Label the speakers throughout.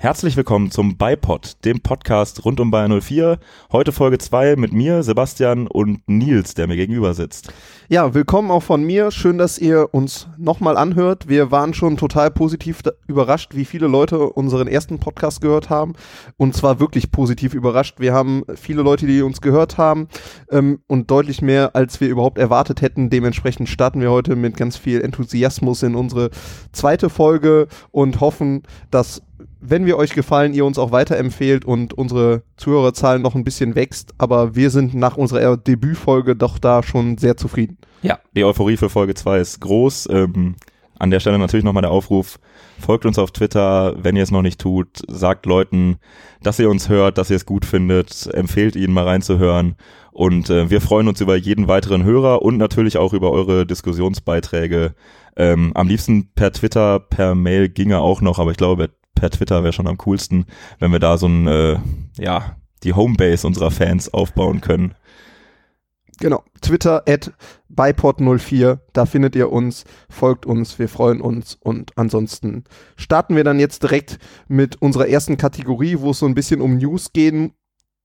Speaker 1: Herzlich willkommen zum Bipod, dem Podcast rund um Bayern 04. Heute Folge 2 mit mir, Sebastian und Nils, der mir gegenüber sitzt.
Speaker 2: Ja, willkommen auch von mir. Schön, dass ihr uns nochmal anhört. Wir waren schon total positiv überrascht, wie viele Leute unseren ersten Podcast gehört haben. Und zwar wirklich positiv überrascht. Wir haben viele Leute, die uns gehört haben ähm, und deutlich mehr, als wir überhaupt erwartet hätten. Dementsprechend starten wir heute mit ganz viel Enthusiasmus in unsere zweite Folge und hoffen, dass wenn wir euch gefallen, ihr uns auch weiterempfehlt und unsere Zuhörerzahlen noch ein bisschen wächst. Aber wir sind nach unserer Debütfolge doch da schon sehr zufrieden.
Speaker 1: Ja, die Euphorie für Folge 2 ist groß. Ähm, an der Stelle natürlich nochmal der Aufruf, folgt uns auf Twitter, wenn ihr es noch nicht tut, sagt Leuten, dass ihr uns hört, dass ihr es gut findet, empfehlt ihnen mal reinzuhören und äh, wir freuen uns über jeden weiteren Hörer und natürlich auch über eure Diskussionsbeiträge. Ähm, am liebsten per Twitter, per Mail ginge auch noch, aber ich glaube, per Twitter wäre schon am coolsten, wenn wir da so ein, äh, ja, die Homebase unserer Fans aufbauen können.
Speaker 2: Genau, Twitter at bipod04, da findet ihr uns, folgt uns, wir freuen uns und ansonsten starten wir dann jetzt direkt mit unserer ersten Kategorie, wo es so ein bisschen um News gehen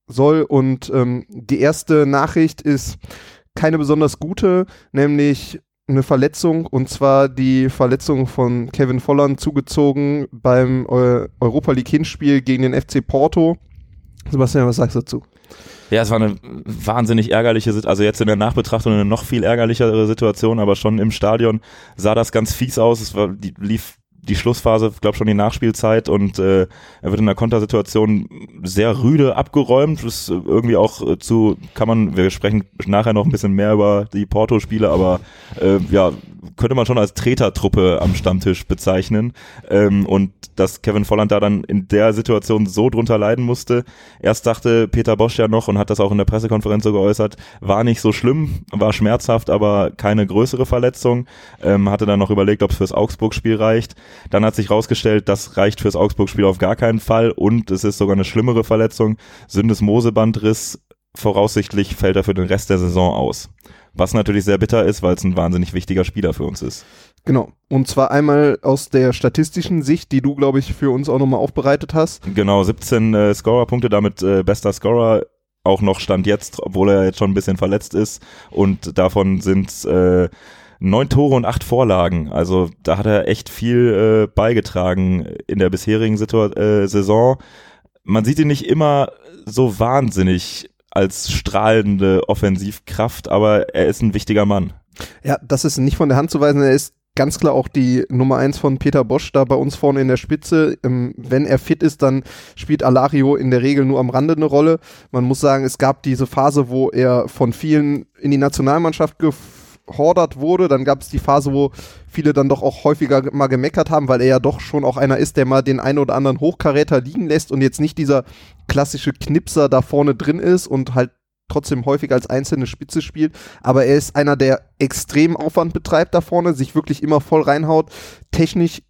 Speaker 2: soll. Und ähm, die erste Nachricht ist keine besonders gute, nämlich eine Verletzung und zwar die Verletzung von Kevin Volland zugezogen beim Europa League Hinspiel gegen den FC Porto. Sebastian, was sagst du dazu?
Speaker 1: Ja, es war eine wahnsinnig ärgerliche Situation, also jetzt in der Nachbetrachtung eine noch viel ärgerlichere Situation, aber schon im Stadion sah das ganz fies aus. Es war, die lief die Schlussphase, glaube schon die Nachspielzeit und äh, er wird in der Kontersituation sehr rüde abgeräumt. Das ist irgendwie auch äh, zu, kann man, wir sprechen nachher noch ein bisschen mehr über die Porto-Spiele, aber äh, ja, könnte man schon als Tretertruppe am Stammtisch bezeichnen. Ähm, und dass Kevin Volland da dann in der Situation so drunter leiden musste. Erst dachte Peter Bosch ja noch und hat das auch in der Pressekonferenz so geäußert, war nicht so schlimm, war schmerzhaft, aber keine größere Verletzung. Ähm, hatte dann noch überlegt, ob es fürs Augsburg-Spiel reicht. Dann hat sich rausgestellt, das reicht fürs Augsburg-Spiel auf gar keinen Fall und es ist sogar eine schlimmere Verletzung. Syndesmosebandriss. Voraussichtlich fällt er für den Rest der Saison aus. Was natürlich sehr bitter ist, weil es ein wahnsinnig wichtiger Spieler für uns ist.
Speaker 2: Genau. Und zwar einmal aus der statistischen Sicht, die du, glaube ich, für uns auch nochmal aufbereitet hast.
Speaker 1: Genau, 17 äh, Scorer-Punkte, damit äh, bester Scorer auch noch Stand jetzt, obwohl er jetzt schon ein bisschen verletzt ist. Und davon sind äh, neun Tore und acht Vorlagen. Also da hat er echt viel äh, beigetragen in der bisherigen Situ äh, Saison. Man sieht ihn nicht immer so wahnsinnig als strahlende Offensivkraft, aber er ist ein wichtiger Mann.
Speaker 2: Ja, das ist nicht von der Hand zu weisen. Er ist ganz klar auch die Nummer eins von Peter Bosch da bei uns vorne in der Spitze. Ähm, wenn er fit ist, dann spielt Alario in der Regel nur am Rande eine Rolle. Man muss sagen, es gab diese Phase, wo er von vielen in die Nationalmannschaft gefordert wurde. Dann gab es die Phase, wo viele dann doch auch häufiger mal gemeckert haben, weil er ja doch schon auch einer ist, der mal den einen oder anderen Hochkaräter liegen lässt und jetzt nicht dieser klassische Knipser da vorne drin ist und halt trotzdem häufig als einzelne Spitze spielt, aber er ist einer, der extrem Aufwand betreibt da vorne, sich wirklich immer voll reinhaut, technisch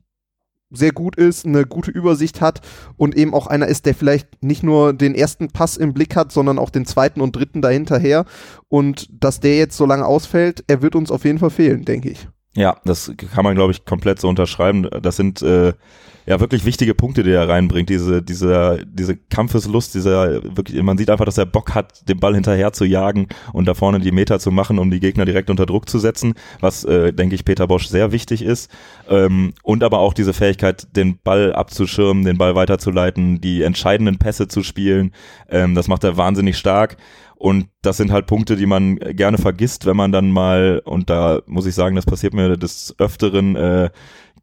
Speaker 2: sehr gut ist, eine gute Übersicht hat und eben auch einer ist, der vielleicht nicht nur den ersten Pass im Blick hat, sondern auch den zweiten und dritten dahinterher. Und dass der jetzt so lange ausfällt, er wird uns auf jeden Fall fehlen, denke ich.
Speaker 1: Ja, das kann man, glaube ich, komplett so unterschreiben. Das sind äh, ja wirklich wichtige Punkte, die er reinbringt. Diese, diese, diese Kampfeslust, dieser wirklich, man sieht einfach, dass er Bock hat, den Ball hinterher zu jagen und da vorne die Meter zu machen, um die Gegner direkt unter Druck zu setzen, was, äh, denke ich, Peter Bosch sehr wichtig ist. Ähm, und aber auch diese Fähigkeit, den Ball abzuschirmen, den Ball weiterzuleiten, die entscheidenden Pässe zu spielen. Ähm, das macht er wahnsinnig stark. Und das sind halt Punkte, die man gerne vergisst, wenn man dann mal, und da muss ich sagen, das passiert mir des Öfteren, äh,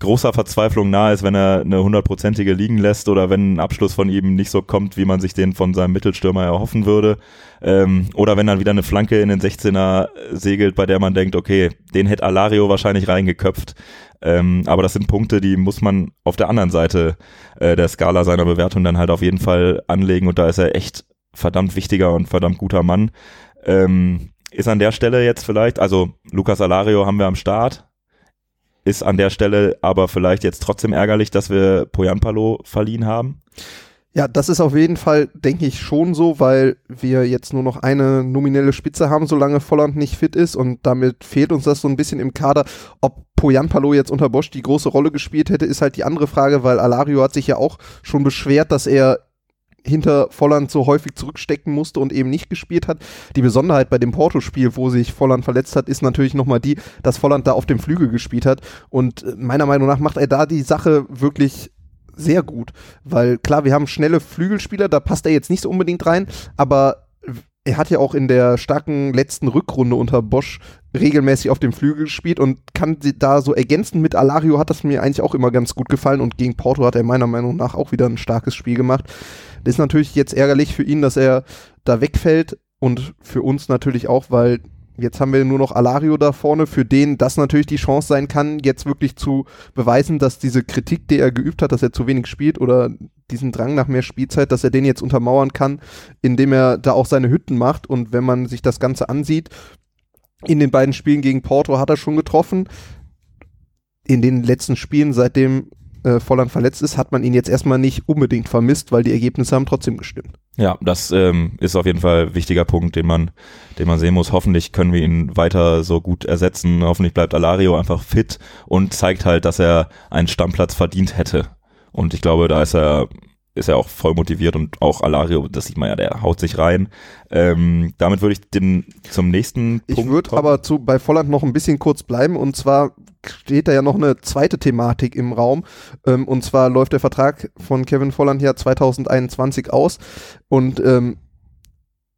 Speaker 1: großer Verzweiflung nahe ist, wenn er eine hundertprozentige liegen lässt oder wenn ein Abschluss von ihm nicht so kommt, wie man sich den von seinem Mittelstürmer erhoffen würde. Ähm, oder wenn dann wieder eine Flanke in den 16er segelt, bei der man denkt, okay, den hätte Alario wahrscheinlich reingeköpft. Ähm, aber das sind Punkte, die muss man auf der anderen Seite äh, der Skala seiner Bewertung dann halt auf jeden Fall anlegen und da ist er echt verdammt wichtiger und verdammt guter Mann. Ähm, ist an der Stelle jetzt vielleicht, also Lucas Alario haben wir am Start, ist an der Stelle aber vielleicht jetzt trotzdem ärgerlich, dass wir Poyanpalo verliehen haben.
Speaker 2: Ja, das ist auf jeden Fall, denke ich, schon so, weil wir jetzt nur noch eine nominelle Spitze haben, solange Volland nicht fit ist und damit fehlt uns das so ein bisschen im Kader. Ob Poyan Palo jetzt unter Bosch die große Rolle gespielt hätte, ist halt die andere Frage, weil Alario hat sich ja auch schon beschwert, dass er hinter Volland so häufig zurückstecken musste und eben nicht gespielt hat. Die Besonderheit bei dem Porto-Spiel, wo sich Volland verletzt hat, ist natürlich nochmal die, dass Volland da auf dem Flügel gespielt hat. Und meiner Meinung nach macht er da die Sache wirklich sehr gut, weil klar, wir haben schnelle Flügelspieler, da passt er jetzt nicht so unbedingt rein, aber er hat ja auch in der starken letzten Rückrunde unter Bosch regelmäßig auf dem Flügel gespielt und kann da so ergänzen mit Alario hat das mir eigentlich auch immer ganz gut gefallen und gegen Porto hat er meiner Meinung nach auch wieder ein starkes Spiel gemacht. Das ist natürlich jetzt ärgerlich für ihn, dass er da wegfällt und für uns natürlich auch, weil Jetzt haben wir nur noch Alario da vorne, für den das natürlich die Chance sein kann, jetzt wirklich zu beweisen, dass diese Kritik, die er geübt hat, dass er zu wenig spielt oder diesen Drang nach mehr Spielzeit, dass er den jetzt untermauern kann, indem er da auch seine Hütten macht. Und wenn man sich das Ganze ansieht, in den beiden Spielen gegen Porto hat er schon getroffen. In den letzten Spielen, seitdem äh, Volland verletzt ist, hat man ihn jetzt erstmal nicht unbedingt vermisst, weil die Ergebnisse haben trotzdem gestimmt.
Speaker 1: Ja, das ähm, ist auf jeden Fall ein wichtiger Punkt, den man, den man sehen muss. Hoffentlich können wir ihn weiter so gut ersetzen. Hoffentlich bleibt Alario einfach fit und zeigt halt, dass er einen Stammplatz verdient hätte. Und ich glaube, da ist er ist er auch voll motiviert und auch Alario, das sieht man ja, der haut sich rein. Ähm, damit würde ich den zum nächsten
Speaker 2: Punkt. Ich würde aber zu, bei Volland noch ein bisschen kurz bleiben und zwar steht da ja noch eine zweite Thematik im Raum ähm, und zwar läuft der Vertrag von Kevin Volland ja 2021 aus und ähm,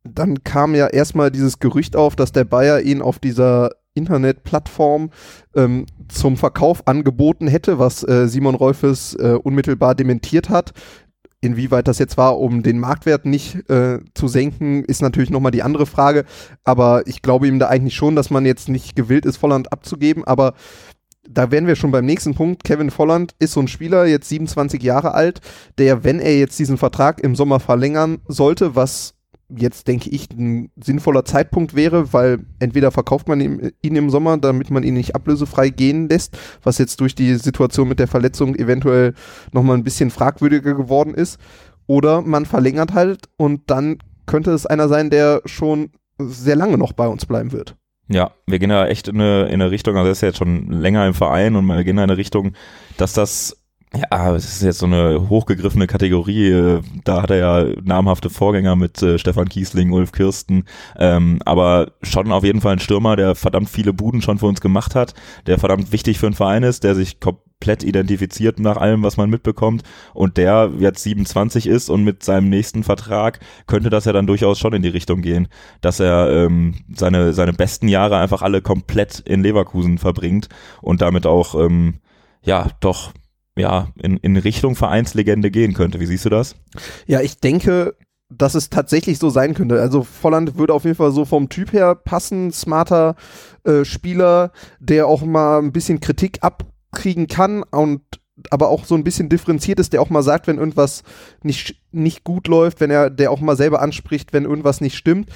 Speaker 2: dann kam ja erstmal dieses Gerücht auf, dass der Bayer ihn auf dieser Internetplattform ähm, zum Verkauf angeboten hätte, was äh, Simon Rolfes äh, unmittelbar dementiert hat. Inwieweit das jetzt war, um den Marktwert nicht äh, zu senken, ist natürlich nochmal die andere Frage. Aber ich glaube ihm da eigentlich schon, dass man jetzt nicht gewillt ist, Volland abzugeben. Aber da wären wir schon beim nächsten Punkt. Kevin Volland ist so ein Spieler, jetzt 27 Jahre alt, der, wenn er jetzt diesen Vertrag im Sommer verlängern sollte, was jetzt, denke ich, ein sinnvoller Zeitpunkt wäre, weil entweder verkauft man ihn, im Sommer, damit man ihn nicht ablösefrei gehen lässt, was jetzt durch die Situation mit der Verletzung eventuell nochmal ein bisschen fragwürdiger geworden ist, oder man verlängert halt und dann könnte es einer sein, der schon sehr lange noch bei uns bleiben wird.
Speaker 1: Ja, wir gehen da echt in eine, in eine Richtung, also er ist ja jetzt schon länger im Verein und wir gehen in eine Richtung, dass das ja, es ist jetzt so eine hochgegriffene Kategorie. Da hat er ja namhafte Vorgänger mit äh, Stefan Kiesling, Ulf Kirsten. Ähm, aber schon auf jeden Fall ein Stürmer, der verdammt viele Buden schon für uns gemacht hat, der verdammt wichtig für einen Verein ist, der sich komplett identifiziert nach allem, was man mitbekommt und der jetzt 27 ist und mit seinem nächsten Vertrag könnte das ja dann durchaus schon in die Richtung gehen, dass er ähm, seine, seine besten Jahre einfach alle komplett in Leverkusen verbringt und damit auch ähm, ja doch ja, in, in Richtung Vereinslegende gehen könnte. Wie siehst du das?
Speaker 2: Ja, ich denke, dass es tatsächlich so sein könnte. Also Volland würde auf jeden Fall so vom Typ her passen, smarter äh, Spieler, der auch mal ein bisschen Kritik abkriegen kann und aber auch so ein bisschen differenziert ist, der auch mal sagt, wenn irgendwas nicht, nicht gut läuft, wenn er, der auch mal selber anspricht, wenn irgendwas nicht stimmt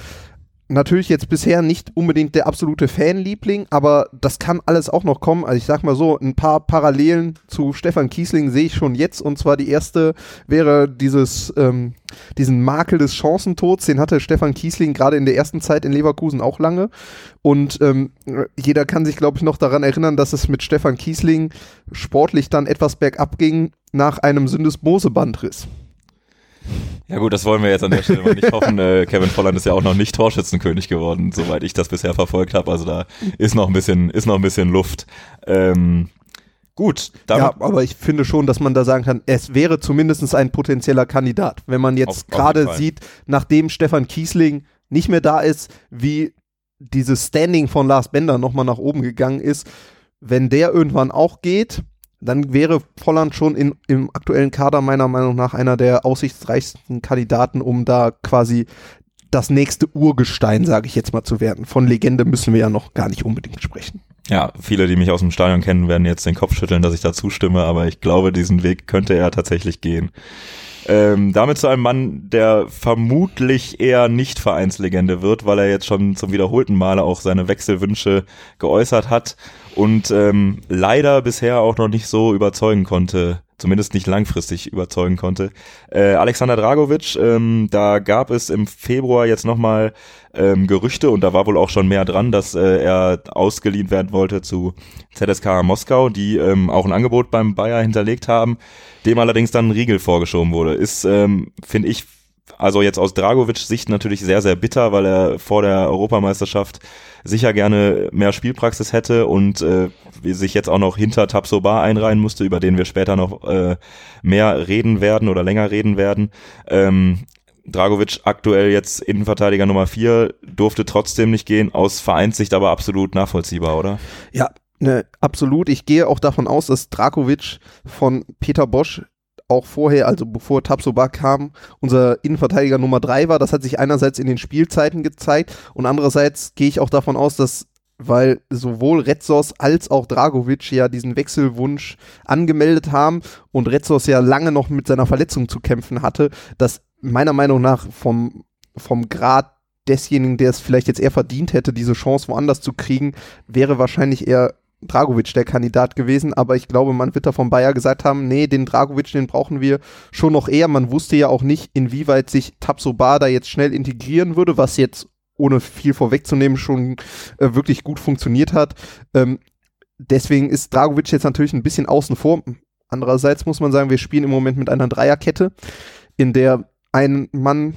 Speaker 2: natürlich jetzt bisher nicht unbedingt der absolute Fanliebling, aber das kann alles auch noch kommen. Also ich sag mal so, ein paar Parallelen zu Stefan Kiesling sehe ich schon jetzt. Und zwar die erste wäre dieses, ähm, diesen Makel des Chancentods, den hatte Stefan Kiesling gerade in der ersten Zeit in Leverkusen auch lange. Und ähm, jeder kann sich, glaube ich, noch daran erinnern, dass es mit Stefan Kiesling sportlich dann etwas bergab ging nach einem Syndesmose-Bandriss.
Speaker 1: Ja gut, das wollen wir jetzt an der Stelle mal nicht hoffen. Äh, Kevin Volland ist ja auch noch nicht Torschützenkönig geworden, soweit ich das bisher verfolgt habe. Also da ist noch ein bisschen, ist noch ein bisschen Luft. Ähm, gut.
Speaker 2: Ja, aber ich finde schon, dass man da sagen kann, es wäre zumindest ein potenzieller Kandidat. Wenn man jetzt gerade sieht, nachdem Stefan Kiesling nicht mehr da ist, wie dieses Standing von Lars Bender nochmal nach oben gegangen ist, wenn der irgendwann auch geht, dann wäre Volland schon in, im aktuellen Kader meiner Meinung nach einer der aussichtsreichsten Kandidaten, um da quasi das nächste Urgestein, sage ich jetzt mal, zu werden. Von Legende müssen wir ja noch gar nicht unbedingt sprechen.
Speaker 1: Ja, viele, die mich aus dem Stadion kennen, werden jetzt den Kopf schütteln, dass ich da zustimme, aber ich glaube, diesen Weg könnte er tatsächlich gehen. Ähm, damit zu einem Mann, der vermutlich eher nicht Vereinslegende wird, weil er jetzt schon zum wiederholten Male auch seine Wechselwünsche geäußert hat und ähm, leider bisher auch noch nicht so überzeugen konnte zumindest nicht langfristig überzeugen konnte. Äh, Alexander Dragovic, ähm, da gab es im Februar jetzt nochmal ähm, Gerüchte und da war wohl auch schon mehr dran, dass äh, er ausgeliehen werden wollte zu ZSK Moskau, die ähm, auch ein Angebot beim Bayer hinterlegt haben, dem allerdings dann ein Riegel vorgeschoben wurde. Ist, ähm, finde ich, also jetzt aus Dragovic Sicht natürlich sehr, sehr bitter, weil er vor der Europameisterschaft sicher gerne mehr Spielpraxis hätte und äh, sich jetzt auch noch hinter Tabsoba einreihen musste, über den wir später noch äh, mehr reden werden oder länger reden werden. Ähm, Dragovic aktuell jetzt Innenverteidiger Nummer vier durfte trotzdem nicht gehen, aus Vereinssicht aber absolut nachvollziehbar, oder?
Speaker 2: Ja, ne, absolut. Ich gehe auch davon aus, dass Dragovic von Peter Bosch auch vorher, also bevor Tabsoba kam, unser Innenverteidiger Nummer drei war. Das hat sich einerseits in den Spielzeiten gezeigt und andererseits gehe ich auch davon aus, dass weil sowohl Retzos als auch Dragovic ja diesen Wechselwunsch angemeldet haben und Retzos ja lange noch mit seiner Verletzung zu kämpfen hatte, dass meiner Meinung nach vom, vom Grad desjenigen, der es vielleicht jetzt eher verdient hätte, diese Chance woanders zu kriegen, wäre wahrscheinlich eher Dragovic der Kandidat gewesen, aber ich glaube, man wird da von Bayer gesagt haben, nee, den Dragovic, den brauchen wir schon noch eher. Man wusste ja auch nicht, inwieweit sich Tabsoba da jetzt schnell integrieren würde, was jetzt ohne viel vorwegzunehmen schon äh, wirklich gut funktioniert hat. Ähm, deswegen ist Dragovic jetzt natürlich ein bisschen außen vor. Andererseits muss man sagen, wir spielen im Moment mit einer Dreierkette, in der ein Mann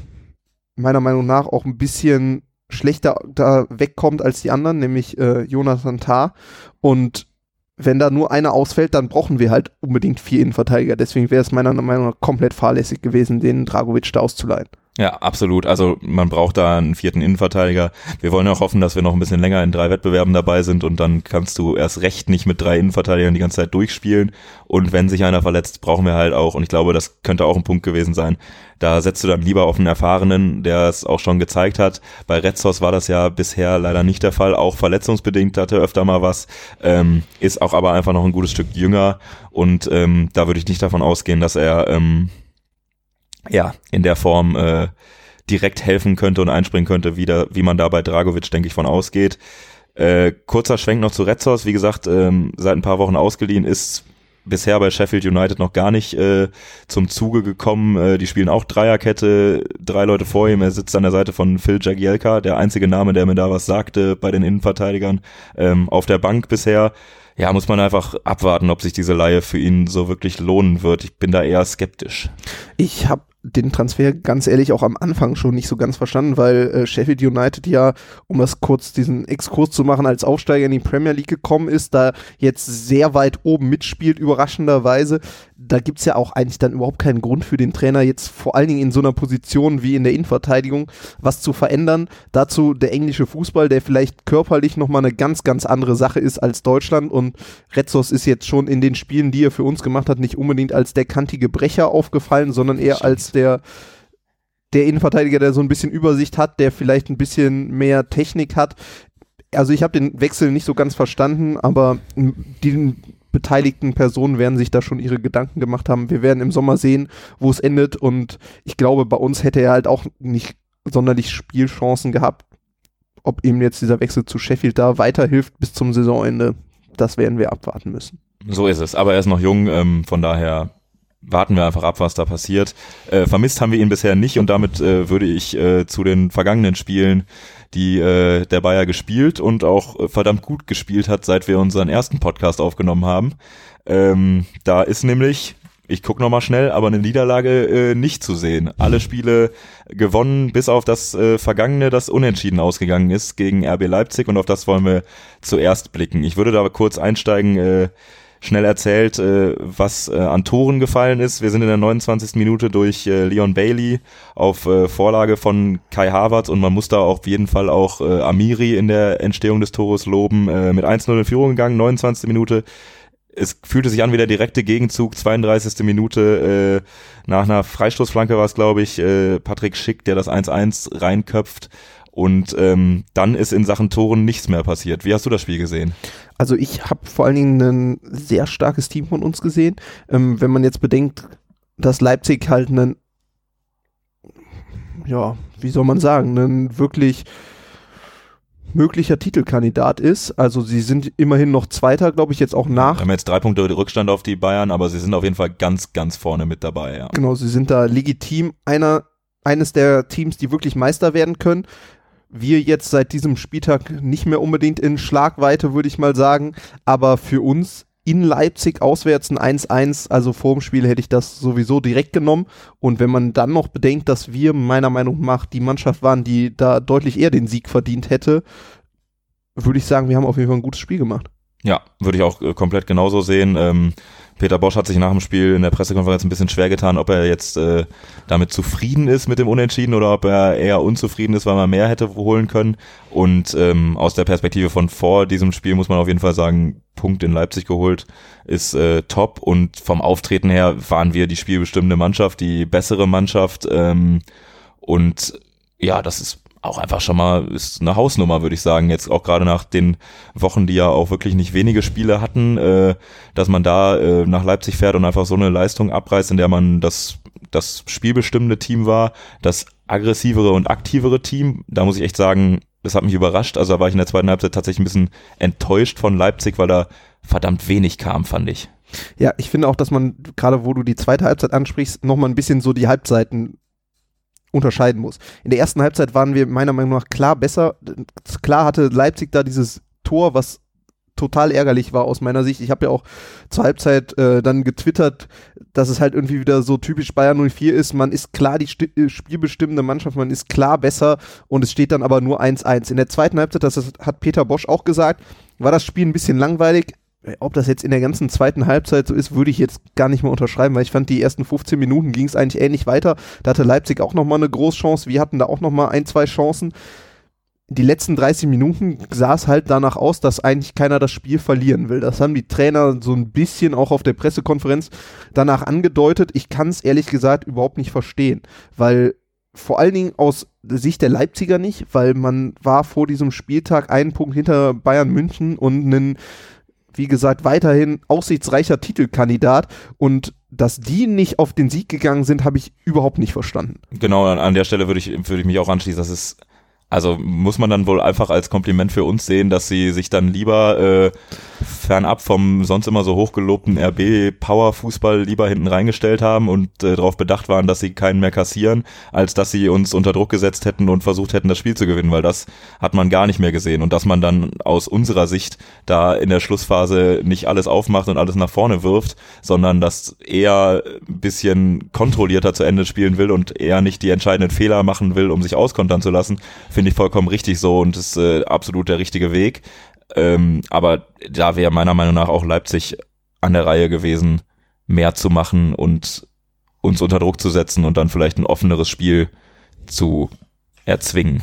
Speaker 2: meiner Meinung nach auch ein bisschen schlechter da wegkommt als die anderen, nämlich äh, Jonathan Tah. Und wenn da nur einer ausfällt, dann brauchen wir halt unbedingt vier Innenverteidiger. Deswegen wäre es meiner Meinung nach komplett fahrlässig gewesen, den Dragovic da auszuleihen.
Speaker 1: Ja, absolut. Also man braucht da einen vierten Innenverteidiger. Wir wollen auch hoffen, dass wir noch ein bisschen länger in drei Wettbewerben dabei sind und dann kannst du erst recht nicht mit drei Innenverteidigern die ganze Zeit durchspielen. Und wenn sich einer verletzt, brauchen wir halt auch, und ich glaube, das könnte auch ein Punkt gewesen sein, da setzt du dann lieber auf einen Erfahrenen, der es auch schon gezeigt hat. Bei Retzos war das ja bisher leider nicht der Fall, auch verletzungsbedingt hatte öfter mal was, ähm, ist auch aber einfach noch ein gutes Stück jünger und ähm, da würde ich nicht davon ausgehen, dass er ähm, ja, in der Form äh, direkt helfen könnte und einspringen könnte, wie, da, wie man da bei Dragovic, denke ich, von ausgeht. Äh, kurzer Schwenk noch zu Retzos, wie gesagt, ähm, seit ein paar Wochen ausgeliehen, ist bisher bei Sheffield United noch gar nicht äh, zum Zuge gekommen. Äh, die spielen auch Dreierkette, drei Leute vor ihm. Er sitzt an der Seite von Phil Jagielka, der einzige Name, der mir da was sagte bei den Innenverteidigern, ähm, auf der Bank bisher. Ja, muss man einfach abwarten, ob sich diese Laie für ihn so wirklich lohnen wird. Ich bin da eher skeptisch.
Speaker 2: Ich habe den Transfer ganz ehrlich auch am Anfang schon nicht so ganz verstanden, weil äh, Sheffield United ja, um das kurz diesen Exkurs zu machen, als Aufsteiger in die Premier League gekommen ist, da jetzt sehr weit oben mitspielt, überraschenderweise. Da gibt's ja auch eigentlich dann überhaupt keinen Grund für den Trainer, jetzt vor allen Dingen in so einer Position wie in der Innenverteidigung was zu verändern. Dazu der englische Fußball, der vielleicht körperlich nochmal eine ganz, ganz andere Sache ist als Deutschland und Retzos ist jetzt schon in den Spielen, die er für uns gemacht hat, nicht unbedingt als der kantige Brecher aufgefallen, sondern eher als der, der Innenverteidiger, der so ein bisschen Übersicht hat, der vielleicht ein bisschen mehr Technik hat. Also ich habe den Wechsel nicht so ganz verstanden, aber die beteiligten Personen werden sich da schon ihre Gedanken gemacht haben. Wir werden im Sommer sehen, wo es endet und ich glaube, bei uns hätte er halt auch nicht sonderlich Spielchancen gehabt. Ob ihm jetzt dieser Wechsel zu Sheffield da weiterhilft bis zum Saisonende, das werden wir abwarten müssen.
Speaker 1: So ist es, aber er ist noch jung, ähm, von daher warten wir einfach ab, was da passiert. Äh, vermisst haben wir ihn bisher nicht und damit äh, würde ich äh, zu den vergangenen Spielen, die äh, der Bayer gespielt und auch äh, verdammt gut gespielt hat, seit wir unseren ersten Podcast aufgenommen haben. Ähm, da ist nämlich, ich guck noch mal schnell, aber eine Niederlage äh, nicht zu sehen. Alle Spiele gewonnen, bis auf das äh, vergangene, das unentschieden ausgegangen ist gegen RB Leipzig und auf das wollen wir zuerst blicken. Ich würde da kurz einsteigen. Äh, schnell erzählt, äh, was äh, an Toren gefallen ist. Wir sind in der 29. Minute durch äh, Leon Bailey auf äh, Vorlage von Kai Havertz und man muss da auf jeden Fall auch äh, Amiri in der Entstehung des Tores loben. Äh, mit 1-0 in Führung gegangen, 29. Minute. Es fühlte sich an wie der direkte Gegenzug, 32. Minute äh, nach einer Freistoßflanke war es, glaube ich, äh, Patrick Schick, der das 1-1 reinköpft. Und ähm, dann ist in Sachen Toren nichts mehr passiert. Wie hast du das Spiel gesehen?
Speaker 2: Also ich habe vor allen Dingen ein sehr starkes Team von uns gesehen. Ähm, wenn man jetzt bedenkt, dass Leipzig halt einen, ja, wie soll man sagen, einen wirklich möglicher Titelkandidat ist. Also sie sind immerhin noch Zweiter, glaube ich, jetzt auch nach.
Speaker 1: Wir haben jetzt drei Punkte Rückstand auf die Bayern, aber sie sind auf jeden Fall ganz, ganz vorne mit dabei. Ja.
Speaker 2: Genau, sie sind da legitim einer, eines der Teams, die wirklich Meister werden können. Wir jetzt seit diesem Spieltag nicht mehr unbedingt in Schlagweite, würde ich mal sagen. Aber für uns in Leipzig auswärts ein 1-1, also vor dem Spiel hätte ich das sowieso direkt genommen. Und wenn man dann noch bedenkt, dass wir meiner Meinung nach die Mannschaft waren, die da deutlich eher den Sieg verdient hätte, würde ich sagen, wir haben auf jeden Fall ein gutes Spiel gemacht.
Speaker 1: Ja, würde ich auch äh, komplett genauso sehen. Ähm, Peter Bosch hat sich nach dem Spiel in der Pressekonferenz ein bisschen schwer getan, ob er jetzt äh, damit zufrieden ist mit dem Unentschieden oder ob er eher unzufrieden ist, weil man mehr hätte holen können. Und ähm, aus der Perspektive von vor diesem Spiel muss man auf jeden Fall sagen, Punkt in Leipzig geholt ist äh, top. Und vom Auftreten her waren wir die spielbestimmende Mannschaft, die bessere Mannschaft. Ähm, und ja, das ist auch einfach schon mal ist eine Hausnummer, würde ich sagen. Jetzt auch gerade nach den Wochen, die ja auch wirklich nicht wenige Spiele hatten, äh, dass man da äh, nach Leipzig fährt und einfach so eine Leistung abreißt, in der man das, das spielbestimmende Team war, das aggressivere und aktivere Team. Da muss ich echt sagen, das hat mich überrascht. Also da war ich in der zweiten Halbzeit tatsächlich ein bisschen enttäuscht von Leipzig, weil da verdammt wenig kam, fand ich.
Speaker 2: Ja, ich finde auch, dass man, gerade wo du die zweite Halbzeit ansprichst, nochmal ein bisschen so die Halbzeiten unterscheiden muss. In der ersten Halbzeit waren wir meiner Meinung nach klar besser. Klar hatte Leipzig da dieses Tor, was total ärgerlich war aus meiner Sicht. Ich habe ja auch zur Halbzeit äh, dann getwittert, dass es halt irgendwie wieder so typisch Bayern 04 ist. Man ist klar die Sti äh, spielbestimmende Mannschaft, man ist klar besser und es steht dann aber nur 1-1. In der zweiten Halbzeit, das hat Peter Bosch auch gesagt, war das Spiel ein bisschen langweilig. Ob das jetzt in der ganzen zweiten Halbzeit so ist, würde ich jetzt gar nicht mehr unterschreiben, weil ich fand, die ersten 15 Minuten ging es eigentlich ähnlich weiter. Da hatte Leipzig auch nochmal eine Großchance. Wir hatten da auch nochmal ein, zwei Chancen. Die letzten 30 Minuten sah es halt danach aus, dass eigentlich keiner das Spiel verlieren will. Das haben die Trainer so ein bisschen auch auf der Pressekonferenz danach angedeutet. Ich kann es ehrlich gesagt überhaupt nicht verstehen, weil vor allen Dingen aus Sicht der Leipziger nicht, weil man war vor diesem Spieltag einen Punkt hinter Bayern München und einen wie gesagt, weiterhin aussichtsreicher Titelkandidat und dass die nicht auf den Sieg gegangen sind, habe ich überhaupt nicht verstanden.
Speaker 1: Genau, an der Stelle würde ich, würde ich mich auch anschließen. Das ist also muss man dann wohl einfach als Kompliment für uns sehen, dass sie sich dann lieber äh, fernab vom sonst immer so hochgelobten RB Power Fußball lieber hinten reingestellt haben und äh, darauf bedacht waren, dass sie keinen mehr kassieren, als dass sie uns unter Druck gesetzt hätten und versucht hätten, das Spiel zu gewinnen, weil das hat man gar nicht mehr gesehen. Und dass man dann aus unserer Sicht da in der Schlussphase nicht alles aufmacht und alles nach vorne wirft, sondern das eher ein bisschen kontrollierter zu Ende spielen will und eher nicht die entscheidenden Fehler machen will, um sich auskontern zu lassen finde ich vollkommen richtig so und ist äh, absolut der richtige Weg. Ähm, aber da wäre meiner Meinung nach auch Leipzig an der Reihe gewesen, mehr zu machen und uns unter Druck zu setzen und dann vielleicht ein offeneres Spiel zu erzwingen.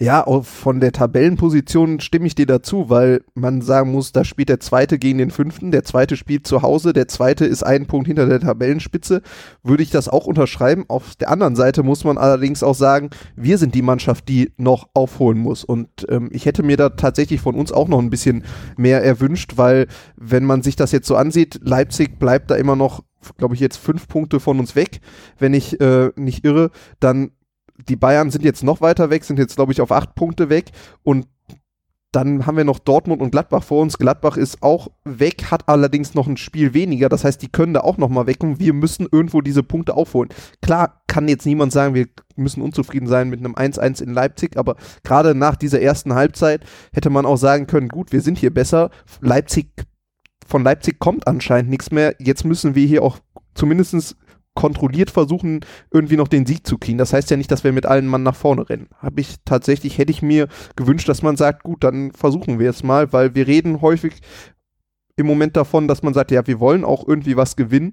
Speaker 2: Ja, von der Tabellenposition stimme ich dir dazu, weil man sagen muss, da spielt der Zweite gegen den Fünften, der Zweite spielt zu Hause, der Zweite ist einen Punkt hinter der Tabellenspitze. Würde ich das auch unterschreiben. Auf der anderen Seite muss man allerdings auch sagen, wir sind die Mannschaft, die noch aufholen muss. Und ähm, ich hätte mir da tatsächlich von uns auch noch ein bisschen mehr erwünscht, weil wenn man sich das jetzt so ansieht, Leipzig bleibt da immer noch glaube ich, jetzt fünf Punkte von uns weg, wenn ich äh, nicht irre, dann die Bayern sind jetzt noch weiter weg, sind jetzt, glaube ich, auf acht Punkte weg und dann haben wir noch Dortmund und Gladbach vor uns. Gladbach ist auch weg, hat allerdings noch ein Spiel weniger. Das heißt, die können da auch noch mal weg und wir müssen irgendwo diese Punkte aufholen. Klar kann jetzt niemand sagen, wir müssen unzufrieden sein mit einem 1-1 in Leipzig, aber gerade nach dieser ersten Halbzeit hätte man auch sagen können, gut, wir sind hier besser. Leipzig, von Leipzig kommt anscheinend nichts mehr. Jetzt müssen wir hier auch zumindest kontrolliert versuchen, irgendwie noch den Sieg zu kriegen. Das heißt ja nicht, dass wir mit allen Mann nach vorne rennen. Habe ich tatsächlich, hätte ich mir gewünscht, dass man sagt, gut, dann versuchen wir es mal, weil wir reden häufig im Moment davon, dass man sagt, ja, wir wollen auch irgendwie was gewinnen.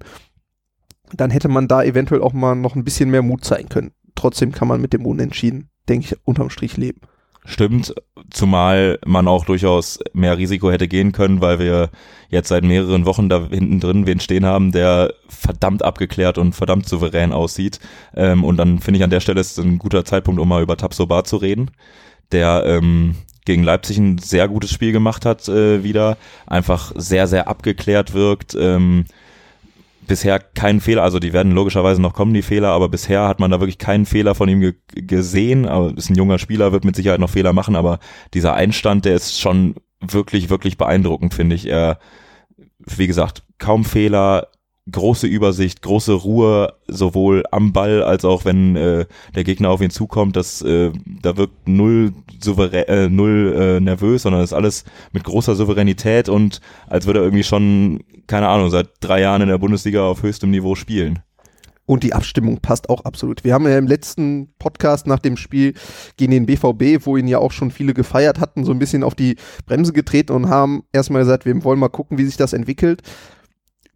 Speaker 2: Dann hätte man da eventuell auch mal noch ein bisschen mehr Mut zeigen können. Trotzdem kann man mit dem Unentschieden, denke ich, unterm Strich leben.
Speaker 1: Stimmt, zumal man auch durchaus mehr Risiko hätte gehen können, weil wir jetzt seit mehreren Wochen da hinten drin wen stehen haben, der verdammt abgeklärt und verdammt souverän aussieht. Ähm, und dann finde ich an der Stelle ist ein guter Zeitpunkt, um mal über Tabsoba zu reden, der ähm, gegen Leipzig ein sehr gutes Spiel gemacht hat äh, wieder, einfach sehr, sehr abgeklärt wirkt. Ähm, bisher keinen Fehler, also die werden logischerweise noch kommen, die Fehler, aber bisher hat man da wirklich keinen Fehler von ihm ge gesehen. Aber ist ein junger Spieler, wird mit Sicherheit noch Fehler machen, aber dieser Einstand, der ist schon wirklich, wirklich beeindruckend, finde ich. Er, wie gesagt, kaum Fehler, große Übersicht, große Ruhe, sowohl am Ball als auch wenn äh, der Gegner auf ihn zukommt. Das, äh, da wirkt null, souverän, äh, null äh, nervös, sondern ist alles mit großer Souveränität und als würde er irgendwie schon, keine Ahnung, seit drei Jahren in der Bundesliga auf höchstem Niveau spielen.
Speaker 2: Und die Abstimmung passt auch absolut. Wir haben ja im letzten Podcast nach dem Spiel gegen den BVB, wo ihn ja auch schon viele gefeiert hatten, so ein bisschen auf die Bremse getreten und haben erstmal gesagt, wir wollen mal gucken, wie sich das entwickelt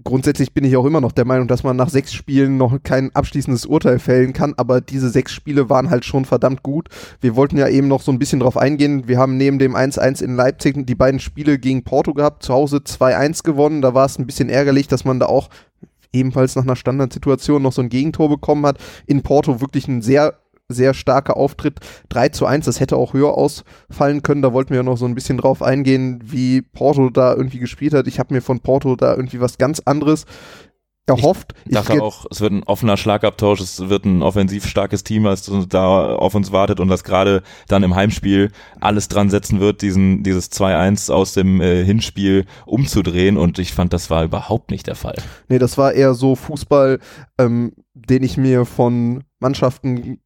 Speaker 2: grundsätzlich bin ich auch immer noch der Meinung, dass man nach sechs Spielen noch kein abschließendes Urteil fällen kann, aber diese sechs Spiele waren halt schon verdammt gut. Wir wollten ja eben noch so ein bisschen drauf eingehen. Wir haben neben dem 1-1 in Leipzig die beiden Spiele gegen Porto gehabt, zu Hause 2-1 gewonnen. Da war es ein bisschen ärgerlich, dass man da auch ebenfalls nach einer Standardsituation noch so ein Gegentor bekommen hat. In Porto wirklich ein sehr sehr starker Auftritt. 3 zu 1, das hätte auch höher ausfallen können. Da wollten wir noch so ein bisschen drauf eingehen, wie Porto da irgendwie gespielt hat. Ich habe mir von Porto da irgendwie was ganz anderes erhofft.
Speaker 1: Ich dachte ich auch, es wird ein offener Schlagabtausch, es wird ein offensiv starkes Team, was da auf uns wartet und das gerade dann im Heimspiel alles dran setzen wird, diesen, dieses 2-1 aus dem äh, Hinspiel umzudrehen und ich fand, das war überhaupt nicht der Fall.
Speaker 2: Nee, das war eher so Fußball, ähm, den ich mir von Mannschaften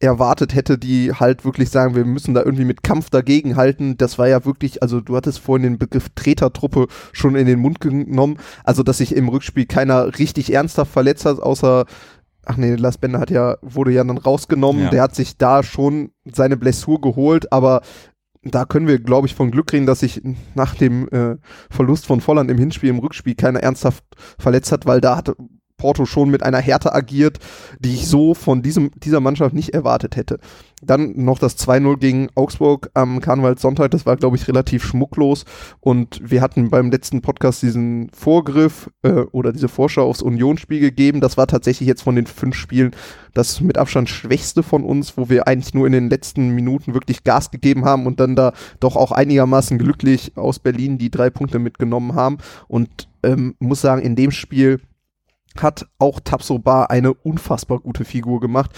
Speaker 2: erwartet hätte, die halt wirklich sagen, wir müssen da irgendwie mit Kampf dagegen halten. Das war ja wirklich, also du hattest vorhin den Begriff Tretertruppe schon in den Mund genommen. Also, dass sich im Rückspiel keiner richtig ernsthaft verletzt hat, außer ach nee, Lars Bender hat ja, wurde ja dann rausgenommen. Ja. Der hat sich da schon seine Blessur geholt, aber da können wir, glaube ich, von Glück reden, dass sich nach dem äh, Verlust von Volland im Hinspiel, im Rückspiel keiner ernsthaft verletzt hat, weil da hat Porto schon mit einer Härte agiert, die ich so von diesem, dieser Mannschaft nicht erwartet hätte. Dann noch das 2-0 gegen Augsburg am Karnevalssonntag, das war, glaube ich, relativ schmucklos. Und wir hatten beim letzten Podcast diesen Vorgriff äh, oder diese Vorschau aufs Unionsspiel gegeben. Das war tatsächlich jetzt von den fünf Spielen das mit Abstand schwächste von uns, wo wir eigentlich nur in den letzten Minuten wirklich Gas gegeben haben und dann da doch auch einigermaßen glücklich aus Berlin die drei Punkte mitgenommen haben. Und ähm, muss sagen, in dem Spiel hat auch Tabsoba eine unfassbar gute Figur gemacht,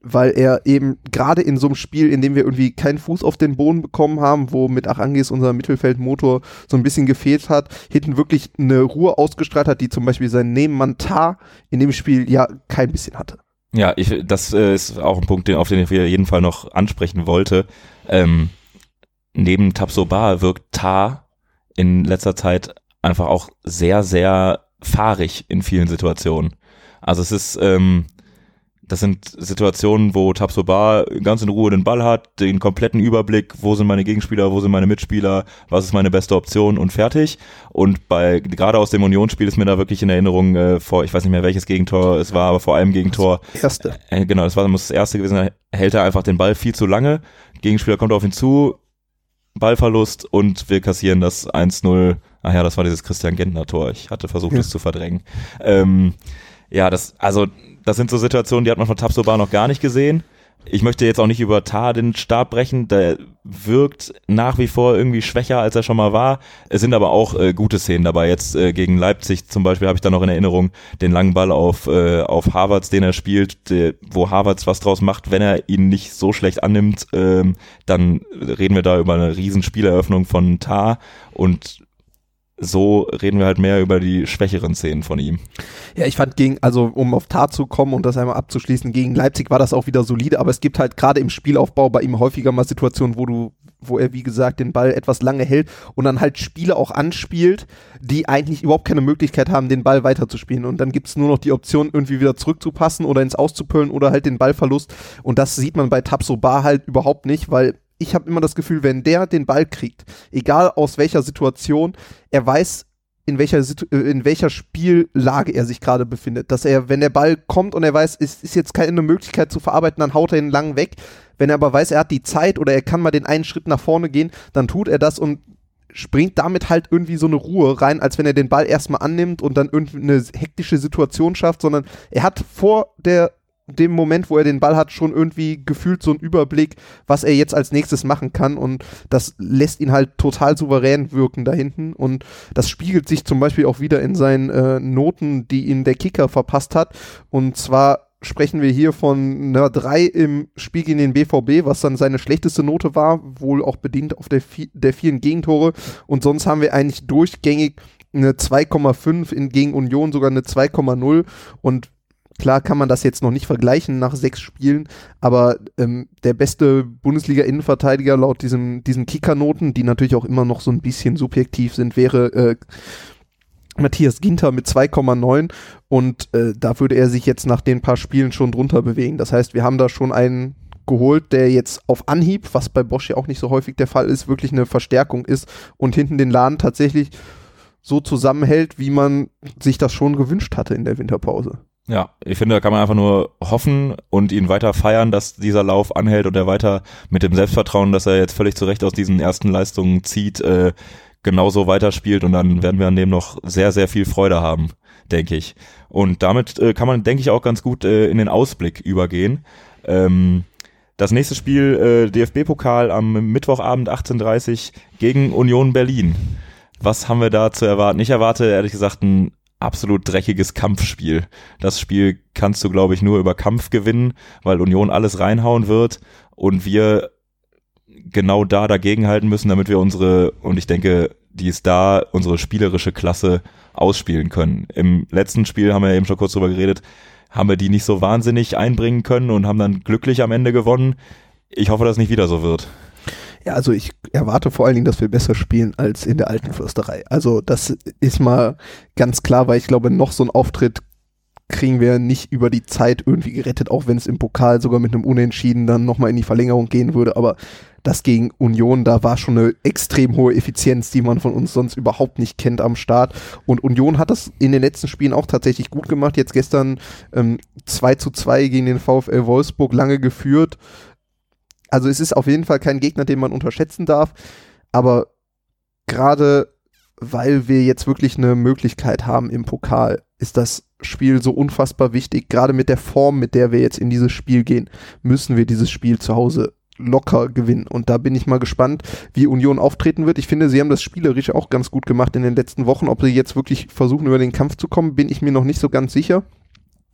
Speaker 2: weil er eben gerade in so einem Spiel, in dem wir irgendwie keinen Fuß auf den Boden bekommen haben, wo mit Achangis unser Mittelfeldmotor so ein bisschen gefehlt hat, hinten wirklich eine Ruhe ausgestrahlt hat, die zum Beispiel sein Nebenmann Tar in dem Spiel ja kein bisschen hatte.
Speaker 1: Ja, ich, das äh, ist auch ein Punkt, auf den ich auf jeden Fall noch ansprechen wollte. Ähm, neben Tabsoba wirkt Tar in letzter Zeit einfach auch sehr, sehr fahrig in vielen Situationen. Also es ist, ähm, das sind Situationen, wo Tabsoba ganz in Ruhe den Ball hat, den kompletten Überblick, wo sind meine Gegenspieler, wo sind meine Mitspieler, was ist meine beste Option und fertig. Und bei gerade aus dem Unionsspiel ist mir da wirklich in Erinnerung äh, vor, ich weiß nicht mehr welches Gegentor es war, aber vor allem Gegentor.
Speaker 2: Das erste.
Speaker 1: Äh, genau, das war muss das erste gewesen. Hält er einfach den Ball viel zu lange. Gegenspieler kommt auf ihn zu, Ballverlust und wir kassieren das 1-0 Ach ja, das war dieses Christian Gentner-Tor. Ich hatte versucht, ja. es zu verdrängen. Ähm, ja, das, also, das sind so Situationen, die hat man von Tabsoba noch gar nicht gesehen. Ich möchte jetzt auch nicht über Tar den Stab brechen. Der wirkt nach wie vor irgendwie schwächer, als er schon mal war. Es sind aber auch äh, gute Szenen dabei. Jetzt äh, gegen Leipzig zum Beispiel habe ich da noch in Erinnerung den langen Ball auf, äh, auf Harvards, den er spielt, der, wo Harvards was draus macht. Wenn er ihn nicht so schlecht annimmt, ähm, dann reden wir da über eine riesen Spieleröffnung von Tar und so reden wir halt mehr über die schwächeren Szenen von ihm.
Speaker 2: Ja, ich fand gegen, also um auf Tat zu kommen und das einmal abzuschließen, gegen Leipzig war das auch wieder solide, aber es gibt halt gerade im Spielaufbau bei ihm häufiger mal Situationen, wo du, wo er wie gesagt den Ball etwas lange hält und dann halt Spiele auch anspielt, die eigentlich überhaupt keine Möglichkeit haben, den Ball weiterzuspielen. Und dann gibt es nur noch die Option, irgendwie wieder zurückzupassen oder ins Auszupöllen oder halt den Ballverlust. Und das sieht man bei Tapso Bar halt überhaupt nicht, weil ich habe immer das Gefühl, wenn der den Ball kriegt, egal aus welcher Situation, er weiß, in welcher, äh, in welcher Spiellage er sich gerade befindet. Dass er, wenn der Ball kommt und er weiß, es ist jetzt keine Möglichkeit zu verarbeiten, dann haut er ihn lang weg. Wenn er aber weiß, er hat die Zeit oder er kann mal den einen Schritt nach vorne gehen, dann tut er das und springt damit halt irgendwie so eine Ruhe rein, als wenn er den Ball erstmal annimmt und dann irgendwie eine hektische Situation schafft, sondern er hat vor der dem Moment, wo er den Ball hat, schon irgendwie gefühlt so einen Überblick, was er jetzt als nächstes machen kann. Und das lässt ihn halt total souverän wirken da hinten. Und das spiegelt sich zum Beispiel auch wieder in seinen äh, Noten, die ihn der Kicker verpasst hat. Und zwar sprechen wir hier von einer 3 im Spiel gegen den BVB, was dann seine schlechteste Note war, wohl auch bedingt auf der, der vielen Gegentore. Und sonst haben wir eigentlich durchgängig eine 2,5 in gegen Union sogar eine 2,0 und Klar kann man das jetzt noch nicht vergleichen nach sechs Spielen, aber ähm, der beste Bundesliga-Innenverteidiger laut diesem, diesen Kickernoten, die natürlich auch immer noch so ein bisschen subjektiv sind, wäre äh, Matthias Ginter mit 2,9 und äh, da würde er sich jetzt nach den paar Spielen schon drunter bewegen. Das heißt, wir haben da schon einen geholt, der jetzt auf Anhieb, was bei Bosch ja auch nicht so häufig der Fall ist, wirklich eine Verstärkung ist und hinten den Laden tatsächlich so zusammenhält, wie man sich das schon gewünscht hatte in der Winterpause.
Speaker 1: Ja, ich finde, da kann man einfach nur hoffen und ihn weiter feiern, dass dieser Lauf anhält und er weiter mit dem Selbstvertrauen, dass er jetzt völlig zurecht aus diesen ersten Leistungen zieht, äh, genauso weiterspielt und dann werden wir an dem noch sehr, sehr viel Freude haben, denke ich. Und damit äh, kann man, denke ich, auch ganz gut äh, in den Ausblick übergehen. Ähm, das nächste Spiel, äh, DFB-Pokal am Mittwochabend 18.30 gegen Union Berlin. Was haben wir da zu erwarten? Ich erwarte ehrlich gesagt ein absolut dreckiges Kampfspiel. Das Spiel kannst du, glaube ich, nur über Kampf gewinnen, weil Union alles reinhauen wird und wir genau da dagegenhalten müssen, damit wir unsere, und ich denke, die ist da, unsere spielerische Klasse ausspielen können. Im letzten Spiel haben wir eben schon kurz drüber geredet, haben wir die nicht so wahnsinnig einbringen können und haben dann glücklich am Ende gewonnen. Ich hoffe, dass nicht wieder so wird.
Speaker 2: Ja, also ich erwarte vor allen Dingen, dass wir besser spielen als in der alten Fürsterei. Also das ist mal ganz klar, weil ich glaube, noch so ein Auftritt kriegen wir nicht über die Zeit irgendwie gerettet, auch wenn es im Pokal sogar mit einem Unentschieden dann nochmal in die Verlängerung gehen würde. Aber das gegen Union, da war schon eine extrem hohe Effizienz, die man von uns sonst überhaupt nicht kennt am Start. Und Union hat das in den letzten Spielen auch tatsächlich gut gemacht. Jetzt gestern ähm, 2 zu 2 gegen den VfL Wolfsburg lange geführt also es ist auf jeden Fall kein Gegner, den man unterschätzen darf, aber gerade weil wir jetzt wirklich eine Möglichkeit haben im Pokal, ist das Spiel so unfassbar wichtig. Gerade mit der Form, mit der wir jetzt in dieses Spiel gehen, müssen wir dieses Spiel zu Hause locker gewinnen. Und da bin ich mal gespannt, wie Union auftreten wird. Ich finde, sie haben das spielerisch auch ganz gut gemacht in den letzten Wochen. Ob sie jetzt wirklich versuchen, über den Kampf zu kommen, bin ich mir noch nicht so ganz sicher.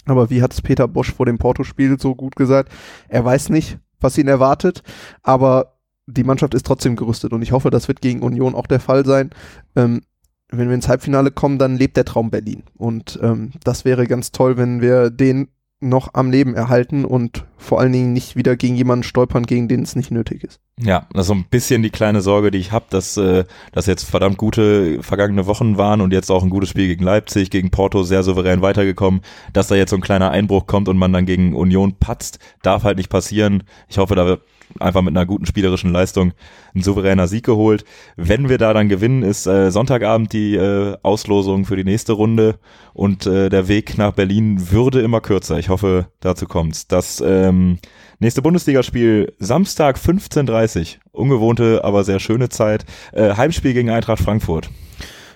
Speaker 2: Aber wie hat es Peter Bosch vor dem Porto-Spiel so gut gesagt? Er weiß nicht, was ihn erwartet, aber die Mannschaft ist trotzdem gerüstet und ich hoffe, das wird gegen Union auch der Fall sein. Ähm, wenn wir ins Halbfinale kommen, dann lebt der Traum Berlin und ähm, das wäre ganz toll, wenn wir den noch am Leben erhalten und vor allen Dingen nicht wieder gegen jemanden stolpern, gegen den es nicht nötig ist.
Speaker 1: Ja, das ist so ein bisschen die kleine Sorge, die ich habe, dass äh, das jetzt verdammt gute vergangene Wochen waren und jetzt auch ein gutes Spiel gegen Leipzig, gegen Porto sehr souverän weitergekommen, dass da jetzt so ein kleiner Einbruch kommt und man dann gegen Union patzt, darf halt nicht passieren. Ich hoffe, da einfach mit einer guten spielerischen Leistung ein souveräner Sieg geholt. Wenn wir da dann gewinnen, ist äh, Sonntagabend die äh, Auslosung für die nächste Runde und äh, der Weg nach Berlin würde immer kürzer. Ich hoffe, dazu kommt's. Das ähm, nächste Bundesligaspiel Samstag 15.30 Ungewohnte, aber sehr schöne Zeit. Äh, Heimspiel gegen Eintracht Frankfurt.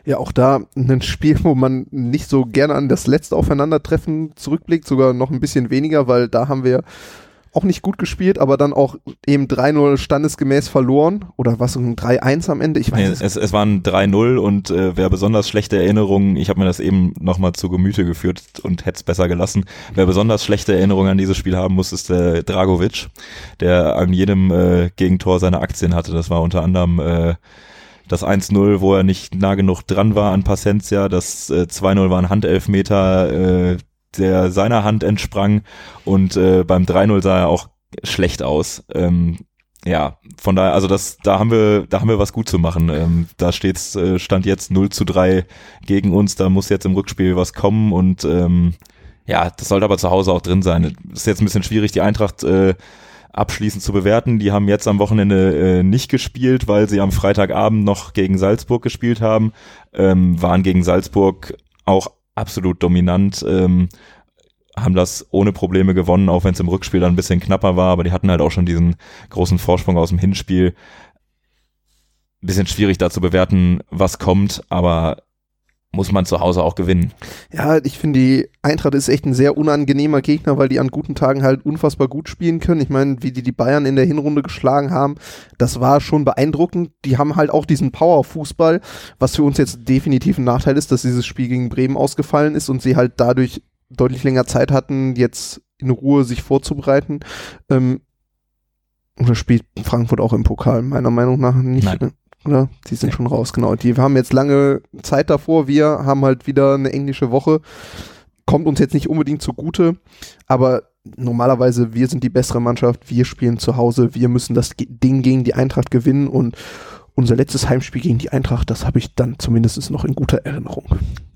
Speaker 2: Ja, auch da ein Spiel, wo man nicht so gerne an das letzte Aufeinandertreffen zurückblickt, sogar noch ein bisschen weniger, weil da haben wir auch nicht gut gespielt, aber dann auch eben 3-0 standesgemäß verloren. Oder was, ein 3-1 am Ende? Ich weiß
Speaker 1: nee, es, es, es waren 3-0 und äh, wer besonders schlechte Erinnerungen, ich habe mir das eben nochmal zu Gemüte geführt und hätte es besser gelassen, wer besonders schlechte Erinnerungen an dieses Spiel haben muss, ist der Dragovic, der an jedem äh, Gegentor seine Aktien hatte. Das war unter anderem äh, das 1-0, wo er nicht nah genug dran war an Pacencia, das äh, 2-0 war ein Handelfmeter, äh, der seiner Hand entsprang und äh, beim 3-0 sah er auch schlecht aus. Ähm, ja, von daher, also das, da haben wir, da haben wir was gut zu machen. Ähm, da steht's, äh, stand jetzt 0 zu 3 gegen uns, da muss jetzt im Rückspiel was kommen und ähm, ja, das sollte aber zu Hause auch drin sein. ist jetzt ein bisschen schwierig, die Eintracht äh, abschließend zu bewerten. Die haben jetzt am Wochenende äh, nicht gespielt, weil sie am Freitagabend noch gegen Salzburg gespielt haben, ähm, waren gegen Salzburg auch absolut dominant, ähm, haben das ohne Probleme gewonnen, auch wenn es im Rückspiel dann ein bisschen knapper war, aber die hatten halt auch schon diesen großen Vorsprung aus dem Hinspiel. Bisschen schwierig da zu bewerten, was kommt, aber muss man zu Hause auch gewinnen.
Speaker 2: Ja, ich finde, die Eintracht ist echt ein sehr unangenehmer Gegner, weil die an guten Tagen halt unfassbar gut spielen können. Ich meine, wie die die Bayern in der Hinrunde geschlagen haben, das war schon beeindruckend. Die haben halt auch diesen Power-Fußball, was für uns jetzt definitiv ein Nachteil ist, dass dieses Spiel gegen Bremen ausgefallen ist und sie halt dadurch deutlich länger Zeit hatten, jetzt in Ruhe sich vorzubereiten. Ähm, oder spielt Frankfurt auch im Pokal? Meiner Meinung nach nicht.
Speaker 1: Nein.
Speaker 2: Ne? Oder? Die sind schon raus, genau. Die haben jetzt lange Zeit davor. Wir haben halt wieder eine englische Woche. Kommt uns jetzt nicht unbedingt zugute, aber normalerweise wir sind die bessere Mannschaft. Wir spielen zu Hause. Wir müssen das Ding gegen die Eintracht gewinnen und unser letztes Heimspiel gegen die Eintracht, das habe ich dann zumindest noch in guter Erinnerung.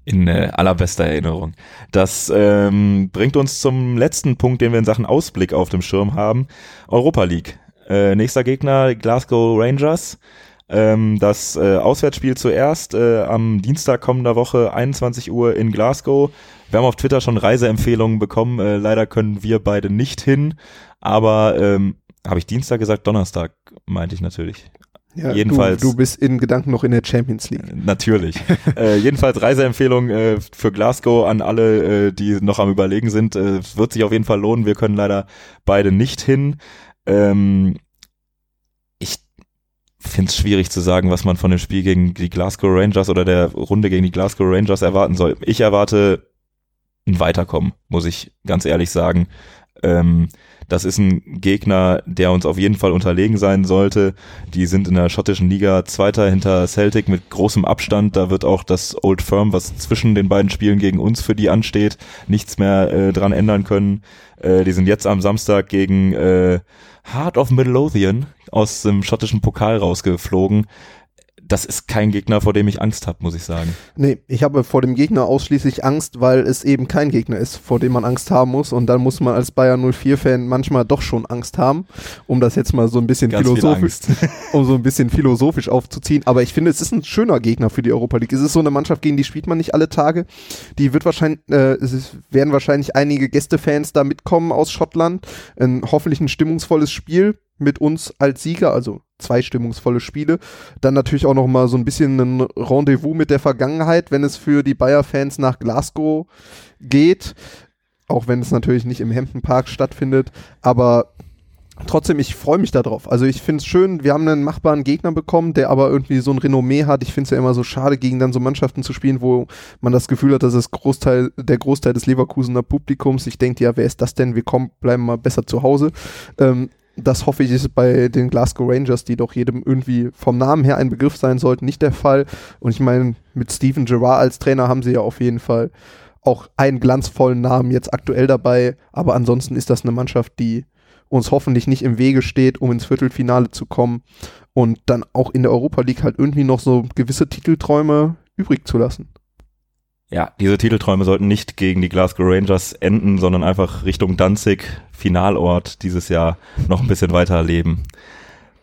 Speaker 1: In äh, allerbester Erinnerung. Das ähm, bringt uns zum letzten Punkt, den wir in Sachen Ausblick auf dem Schirm haben. Europa League. Äh, nächster Gegner Glasgow Rangers. Ähm, das äh, Auswärtsspiel zuerst äh, am Dienstag kommender Woche 21 Uhr in Glasgow. Wir haben auf Twitter schon Reiseempfehlungen bekommen. Äh, leider können wir beide nicht hin. Aber ähm, habe ich Dienstag gesagt? Donnerstag meinte ich natürlich.
Speaker 2: Ja,
Speaker 1: Jedenfalls-
Speaker 2: Du, du bist in Gedanken noch in der Champions League.
Speaker 1: Natürlich. äh, jedenfalls Reiseempfehlung äh, für Glasgow an alle, äh, die noch am Überlegen sind. Äh, es wird sich auf jeden Fall lohnen. Wir können leider beide nicht hin. Ähm, finde es schwierig zu sagen, was man von dem Spiel gegen die Glasgow Rangers oder der Runde gegen die Glasgow Rangers erwarten soll. Ich erwarte ein Weiterkommen, muss ich ganz ehrlich sagen. Ähm, das ist ein Gegner, der uns auf jeden Fall unterlegen sein sollte. Die sind in der schottischen Liga Zweiter hinter Celtic mit großem Abstand. Da wird auch das Old Firm, was zwischen den beiden Spielen gegen uns für die ansteht, nichts mehr äh, dran ändern können. Äh, die sind jetzt am Samstag gegen äh, Heart of Midlothian aus dem schottischen Pokal rausgeflogen. Das ist kein Gegner, vor dem ich Angst habe, muss ich sagen.
Speaker 2: Nee, ich habe vor dem Gegner ausschließlich Angst, weil es eben kein Gegner ist, vor dem man Angst haben muss. Und dann muss man als Bayern 04-Fan manchmal doch schon Angst haben, um das jetzt mal so ein bisschen
Speaker 1: Ganz
Speaker 2: philosophisch, um so ein bisschen philosophisch aufzuziehen. Aber ich finde, es ist ein schöner Gegner für die Europa League. Es ist so eine Mannschaft, gegen die spielt man nicht alle Tage. Die wird wahrscheinlich, äh, es ist, werden wahrscheinlich einige Gästefans da mitkommen aus Schottland. Ein hoffentlich ein stimmungsvolles Spiel mit uns als Sieger, also zwei stimmungsvolle Spiele. Dann natürlich auch noch mal so ein bisschen ein Rendezvous mit der Vergangenheit, wenn es für die Bayer-Fans nach Glasgow geht. Auch wenn es natürlich nicht im Hampton Park stattfindet. Aber trotzdem, ich freue mich darauf. Also ich finde es schön, wir haben einen machbaren Gegner bekommen, der aber irgendwie so ein Renommee hat. Ich finde es ja immer so schade, gegen dann so Mannschaften zu spielen, wo man das Gefühl hat, dass es Großteil, der Großteil des Leverkusener Publikums, ich denke, ja, wer ist das denn? Wir kommen, bleiben mal besser zu Hause. Ähm, das hoffe ich ist bei den Glasgow Rangers, die doch jedem irgendwie vom Namen her ein Begriff sein sollten, nicht der Fall. Und ich meine, mit Steven Gerrard als Trainer haben sie ja auf jeden Fall auch einen glanzvollen Namen jetzt aktuell dabei. Aber ansonsten ist das eine Mannschaft, die uns hoffentlich nicht im Wege steht, um ins Viertelfinale zu kommen und dann auch in der Europa League halt irgendwie noch so gewisse Titelträume übrig zu lassen.
Speaker 1: Ja, diese Titelträume sollten nicht gegen die Glasgow Rangers enden, sondern einfach Richtung Danzig, Finalort dieses Jahr, noch ein bisschen weiter leben.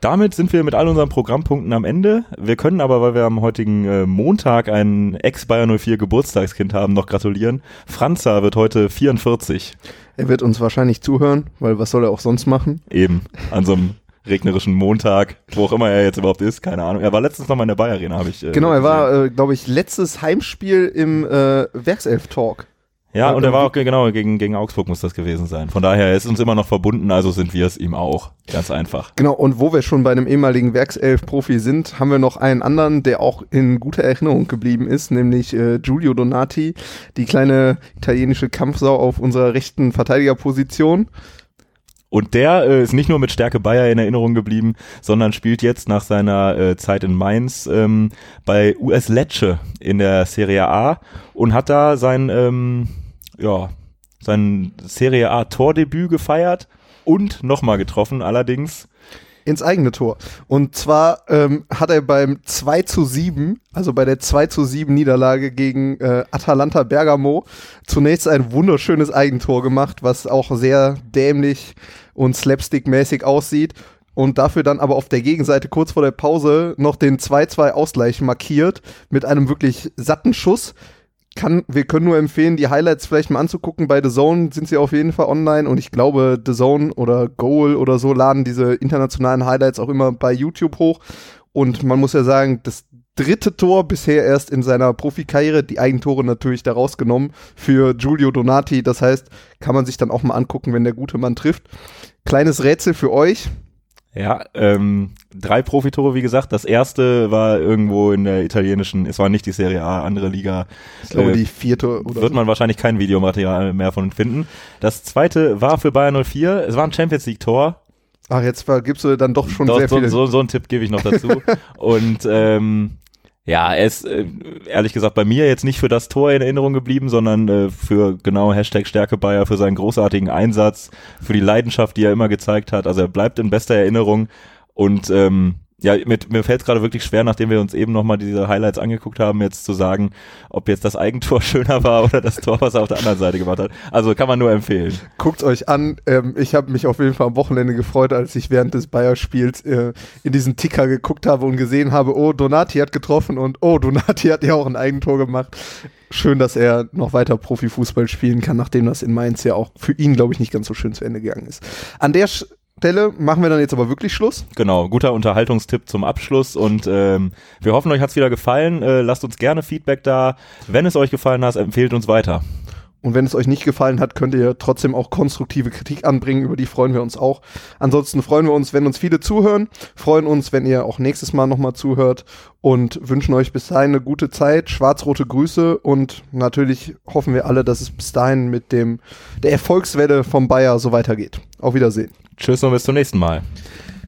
Speaker 1: Damit sind wir mit all unseren Programmpunkten am Ende. Wir können aber, weil wir am heutigen äh, Montag ein Ex-Bayer 04 Geburtstagskind haben, noch gratulieren. Franza wird heute 44.
Speaker 2: Er wird uns wahrscheinlich zuhören, weil was soll er auch sonst machen?
Speaker 1: Eben, an so einem regnerischen Montag, wo auch immer er jetzt überhaupt ist, keine Ahnung. Er war letztens noch mal in der Bayer Arena, habe ich. Äh,
Speaker 2: Genau, er war, äh, glaube ich, letztes Heimspiel im äh, Werkself-Talk.
Speaker 1: Ja, und er war auch, ge- genau, gegen, gegen Augsburg muss das gewesen sein. Von daher, er ist uns immer noch verbunden, also sind wir es ihm auch. Ganz einfach.
Speaker 2: Genau, und wo wir schon bei einem ehemaligen Werkself-Profi sind, haben wir noch einen anderen, der auch in guter Erinnerung geblieben ist, nämlich äh, Giulio Donati, die kleine italienische Kampfsau auf unserer rechten Verteidigerposition.
Speaker 1: Und der äh, ist nicht nur mit Stärke Bayer in Erinnerung geblieben, sondern spielt jetzt nach seiner äh, Zeit in Mainz ähm, bei US Lecce in der Serie A und hat da sein, ähm, ja, sein Serie A Tordebüt gefeiert und nochmal getroffen, allerdings.
Speaker 2: ins eigene Tor. Und zwar ähm, hat er beim 2 zu 7, also bei der 2 zu 7 Niederlage gegen äh, Atalanta Bergamo, zunächst ein wunderschönes Eigentor gemacht, was auch sehr dämlich und slapstick-mäßig aussieht. Und dafür dann aber auf der Gegenseite kurz vor der Pause noch den 2-2 Ausgleich markiert mit einem wirklich satten Schuss. Kann, wir können nur empfehlen, die Highlights vielleicht mal anzugucken. Bei The Zone sind sie auf jeden Fall online und ich glaube, The Zone oder Goal oder so laden diese internationalen Highlights auch immer bei YouTube hoch. Und man muss ja sagen, das dritte Tor bisher erst in seiner Profikarriere, die Eigentore natürlich da rausgenommen für Giulio Donati. Das heißt, kann man sich dann auch mal angucken, wenn der gute Mann trifft. Kleines Rätsel für euch.
Speaker 1: Ja, ähm, drei Profitore, wie gesagt. Das erste war irgendwo in der italienischen, es war nicht die Serie A, andere Liga.
Speaker 2: Ich glaube, äh, die vierte
Speaker 1: oder Wird man wahrscheinlich kein Videomaterial mehr von finden. Das zweite war für Bayern 04. Es war ein Champions League Tor.
Speaker 2: Ach, jetzt gibst du dann doch schon
Speaker 1: doch,
Speaker 2: sehr
Speaker 1: so,
Speaker 2: viele.
Speaker 1: So, so einen Tipp gebe ich noch dazu. Und ähm, ja, er ist äh, ehrlich gesagt bei mir jetzt nicht für das Tor in Erinnerung geblieben, sondern äh, für genau Hashtag Stärke Bayer, für seinen großartigen Einsatz, für die Leidenschaft, die er immer gezeigt hat. Also er bleibt in bester Erinnerung und ähm, ja, mit, mir fällt es gerade wirklich schwer, nachdem wir uns eben nochmal diese Highlights angeguckt haben, jetzt zu sagen, ob jetzt das Eigentor schöner war oder das Tor, was er auf der anderen Seite gemacht hat. Also kann man nur empfehlen.
Speaker 2: Guckt euch an. Ähm, ich habe mich auf jeden Fall am Wochenende gefreut, als ich während des Bayer-Spiels äh, in diesen Ticker geguckt habe und gesehen habe, oh, Donati hat getroffen und oh, Donati hat ja auch ein Eigentor gemacht. Schön, dass er noch weiter Profifußball spielen kann, nachdem das in Mainz ja auch für ihn, glaube ich, nicht ganz so schön zu Ende gegangen ist. An der Stelle machen wir dann jetzt aber wirklich Schluss.
Speaker 1: Genau, guter Unterhaltungstipp zum Abschluss und ähm, wir hoffen, euch hat's wieder gefallen. Äh, lasst uns gerne Feedback da. Wenn es euch gefallen hat, empfehlt uns weiter.
Speaker 2: Und wenn es euch nicht gefallen hat, könnt ihr trotzdem auch konstruktive Kritik anbringen, über die freuen wir uns auch. Ansonsten freuen wir uns, wenn uns viele zuhören, freuen uns, wenn ihr auch nächstes Mal nochmal zuhört und wünschen euch bis dahin eine gute Zeit, schwarz-rote Grüße und natürlich hoffen wir alle, dass es bis dahin mit dem der Erfolgswelle vom Bayer so weitergeht. Auf Wiedersehen.
Speaker 1: Tschüss und bis zum nächsten Mal.